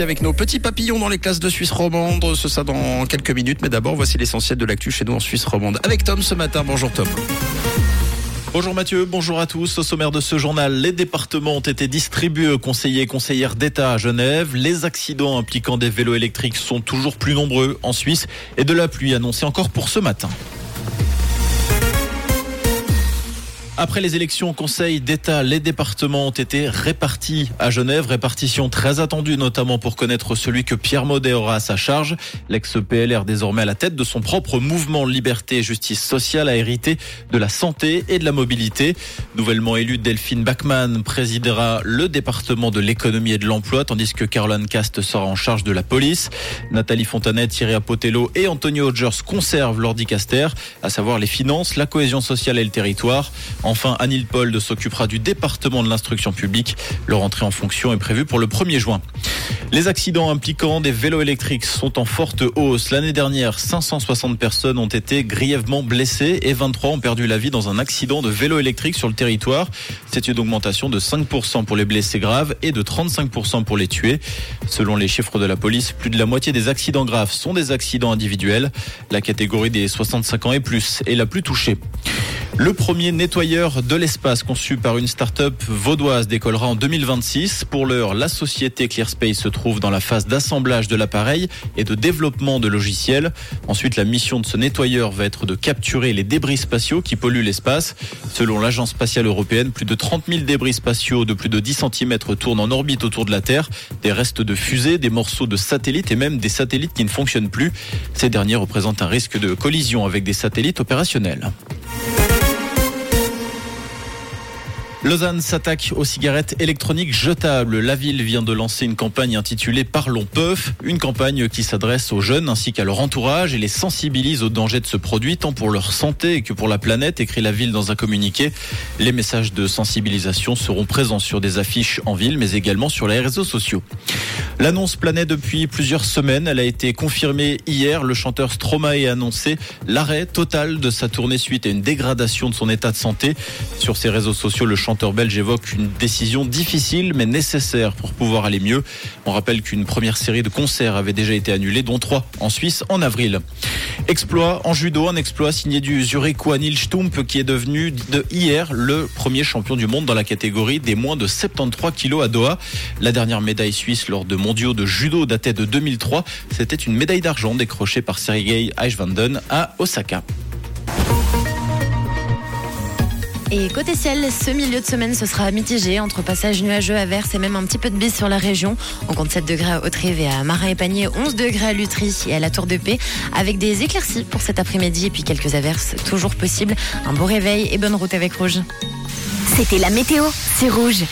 Avec nos petits papillons dans les classes de Suisse romande, ce sera dans quelques minutes. Mais d'abord, voici l'essentiel de l'actu chez nous en Suisse romande. Avec Tom ce matin. Bonjour Tom. Bonjour Mathieu, bonjour à tous. Au sommaire de ce journal, les départements ont été distribués aux conseillers et conseillères d'État à Genève. Les accidents impliquant des vélos électriques sont toujours plus nombreux en Suisse et de la pluie annoncée encore pour ce matin. Après les élections au Conseil d'État, les départements ont été répartis à Genève. Répartition très attendue, notamment pour connaître celui que Pierre Maudet aura à sa charge. L'ex-PLR, désormais à la tête de son propre mouvement Liberté et Justice sociale, a hérité de la santé et de la mobilité. Nouvellement élue, Delphine Bachmann présidera le département de l'économie et de l'emploi, tandis que Caroline Cast sera en charge de la police. Nathalie Fontanet, Thierry Apotello et Antonio Hodgers conservent leur dicaster, à savoir les finances, la cohésion sociale et le territoire. Enfin, Anil Pold s'occupera du département de l'instruction publique. Leur entrée en fonction est prévue pour le 1er juin. Les accidents impliquant des vélos électriques sont en forte hausse. L'année dernière, 560 personnes ont été grièvement blessées et 23 ont perdu la vie dans un accident de vélo électrique sur le territoire. C'est une augmentation de 5% pour les blessés graves et de 35% pour les tués. Selon les chiffres de la police, plus de la moitié des accidents graves sont des accidents individuels. La catégorie des 65 ans et plus est la plus touchée. Le premier nettoyeur de l'espace conçu par une start-up vaudoise décollera en 2026. Pour l'heure, la société ClearSpace se trouve dans la phase d'assemblage de l'appareil et de développement de logiciels. Ensuite, la mission de ce nettoyeur va être de capturer les débris spatiaux qui polluent l'espace. Selon l'Agence spatiale européenne, plus de 30 000 débris spatiaux de plus de 10 cm tournent en orbite autour de la Terre. Des restes de fusées, des morceaux de satellites et même des satellites qui ne fonctionnent plus. Ces derniers représentent un risque de collision avec des satellites opérationnels. Lausanne s'attaque aux cigarettes électroniques jetables. La ville vient de lancer une campagne intitulée Parlons Peuf, une campagne qui s'adresse aux jeunes ainsi qu'à leur entourage et les sensibilise aux dangers de ce produit, tant pour leur santé que pour la planète, écrit la ville dans un communiqué. Les messages de sensibilisation seront présents sur des affiches en ville, mais également sur les réseaux sociaux. L'annonce planait depuis plusieurs semaines. Elle a été confirmée hier. Le chanteur Stromae a annoncé l'arrêt total de sa tournée suite à une dégradation de son état de santé. Sur ses réseaux sociaux, le belge évoque une décision difficile mais nécessaire pour pouvoir aller mieux. On rappelle qu'une première série de concerts avait déjà été annulée, dont trois en Suisse en avril. Exploit en judo, un exploit signé du Zurichois Nils Stump qui est devenu de hier le premier champion du monde dans la catégorie des moins de 73 kilos à Doha. La dernière médaille suisse lors de mondiaux de judo datait de 2003. C'était une médaille d'argent décrochée par Sergei Eichvanden à Osaka. Et côté ciel, ce milieu de semaine, ce sera mitigé entre passage nuageux, averses et même un petit peu de bise sur la région. On compte 7 degrés à Haute-Rive et à Marin et Panier, 11 degrés à Lutry et à la Tour de Paix, avec des éclaircies pour cet après-midi et puis quelques averses toujours possibles. Un beau réveil et bonne route avec Rouge. C'était la météo, c'est Rouge.